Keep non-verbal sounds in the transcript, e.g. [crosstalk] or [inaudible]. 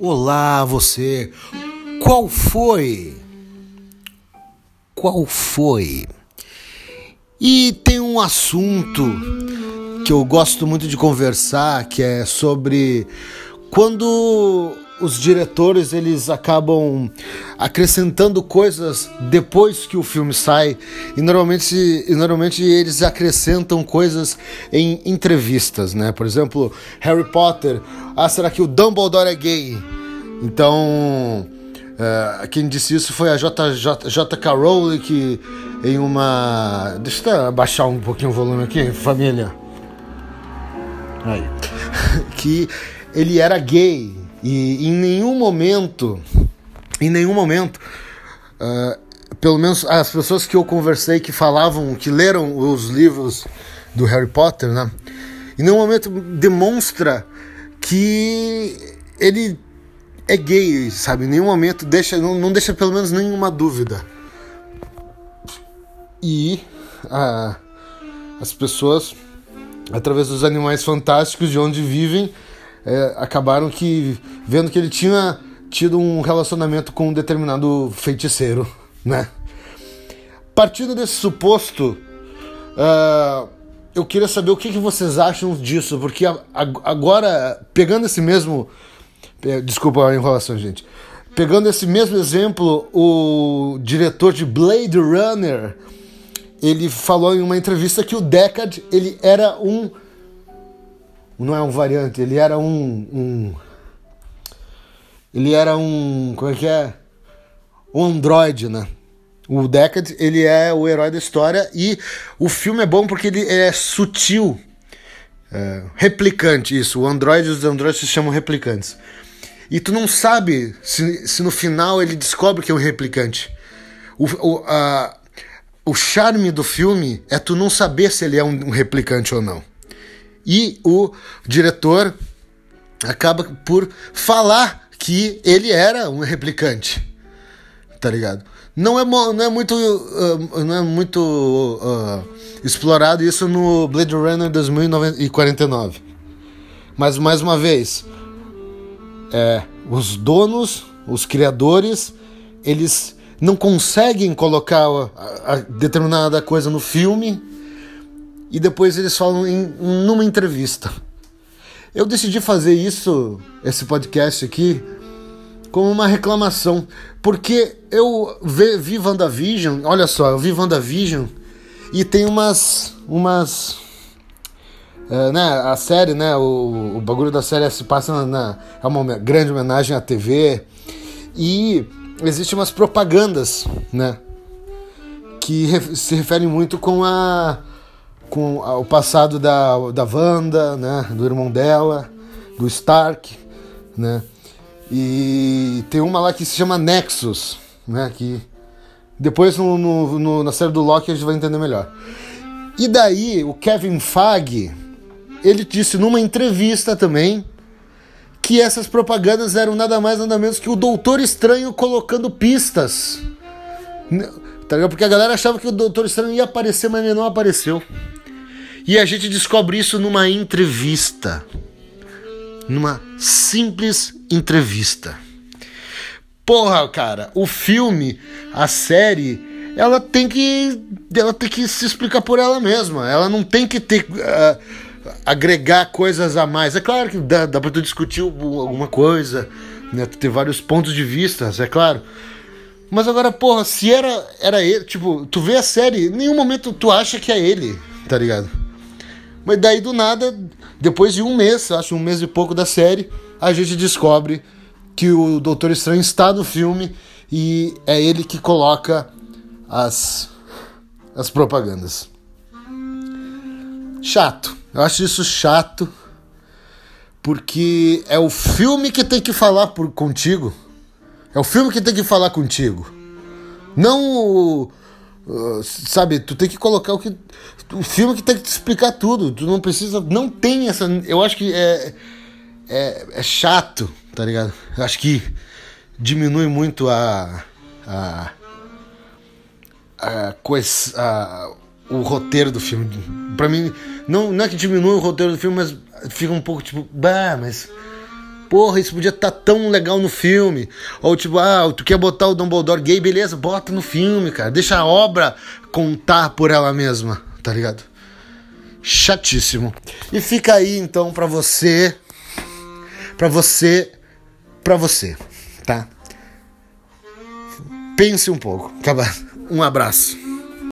Olá, você. Qual foi? Qual foi? E tem um assunto que eu gosto muito de conversar, que é sobre quando os diretores eles acabam acrescentando coisas depois que o filme sai e normalmente, e normalmente eles acrescentam coisas em entrevistas, né? Por exemplo, Harry Potter, ah, será que o Dumbledore é gay? Então, uh, quem disse isso foi a J.K. Rowling que em uma, deixa eu abaixar um pouquinho o volume aqui, família. Aí. [laughs] que ele era gay e em nenhum momento, em nenhum momento, uh, pelo menos as pessoas que eu conversei que falavam, que leram os livros do Harry Potter, né? Em nenhum momento demonstra que ele é gay, sabe? Em nenhum momento deixa, não, não deixa pelo menos nenhuma dúvida. E uh, as pessoas, através dos animais fantásticos de onde vivem, é, acabaram que vendo que ele tinha tido um relacionamento com um determinado feiticeiro, [laughs] né? Partindo desse suposto, uh, eu queria saber o que, que vocês acham disso, porque agora, pegando esse mesmo. Desculpa a enrolação, gente. Pegando esse mesmo exemplo, o diretor de Blade Runner, ele falou em uma entrevista que o Deckard ele era um não é um variante, ele era um, um ele era um, como é que é? Um androide, né? O Deckard, ele é o herói da história e o filme é bom porque ele é sutil. É, replicante, isso. O Android os androides se chamam replicantes. E tu não sabe se, se no final ele descobre que é um replicante. O, o, a, o charme do filme é tu não saber se ele é um, um replicante ou não. E o diretor acaba por falar que ele era um replicante. Tá ligado? Não é, não é muito, uh, não é muito uh, explorado isso no Blade Runner 2049. Mas mais uma vez, é, os donos, os criadores, eles não conseguem colocar a, a determinada coisa no filme e depois eles falam em, numa entrevista. Eu decidi fazer isso, esse podcast aqui, como uma reclamação, porque eu vi, vi WandaVision, olha só, eu vi WandaVision e tem umas. umas é, né, a série, né, o, o bagulho da série se passa na, é uma grande homenagem à TV e existem umas propagandas, né, que se referem muito com a com o passado da, da Wanda, né, do irmão dela, do Stark, né, e tem uma lá que se chama Nexus, né, que depois no, no, no, na série do Loki a gente vai entender melhor. E daí o Kevin Feige, ele disse numa entrevista também que essas propagandas eram nada mais nada menos que o Doutor Estranho colocando pistas. Tá ligado? Porque a galera achava que o Doutor Estranho ia aparecer, mas ele não apareceu. E a gente descobre isso numa entrevista. Numa simples entrevista. Porra, cara, o filme, a série, ela tem que ela tem que se explicar por ela mesma. Ela não tem que ter uh, agregar coisas a mais. É claro que dá, dá pra tu discutir alguma coisa, né? Ter vários pontos de vista, é claro. Mas agora, porra, se era, era ele, tipo, tu vê a série, em nenhum momento tu acha que é ele, tá ligado? Mas daí do nada, depois de um mês, acho um mês e pouco da série, a gente descobre que o Doutor Estranho está no filme e é ele que coloca as, as propagandas. Chato. Eu acho isso chato. Porque é o filme que tem que falar por, contigo. É o filme que tem que falar contigo. Não o Uh, sabe, tu tem que colocar o que. O filme que tem que te explicar tudo. Tu não precisa. Não tem essa. Eu acho que é. É, é chato, tá ligado? Eu acho que diminui muito a. a. a coisa. O roteiro do filme. Pra mim, não, não é que diminui o roteiro do filme, mas fica um pouco tipo. Bah, mas. Porra, isso podia estar tá tão legal no filme. Ou tipo, ah, tu quer botar o Dumbledore gay, beleza, bota no filme, cara. Deixa a obra contar por ela mesma, tá ligado? Chatíssimo. E fica aí então pra você, pra você, pra você, tá? Pense um pouco. Um abraço.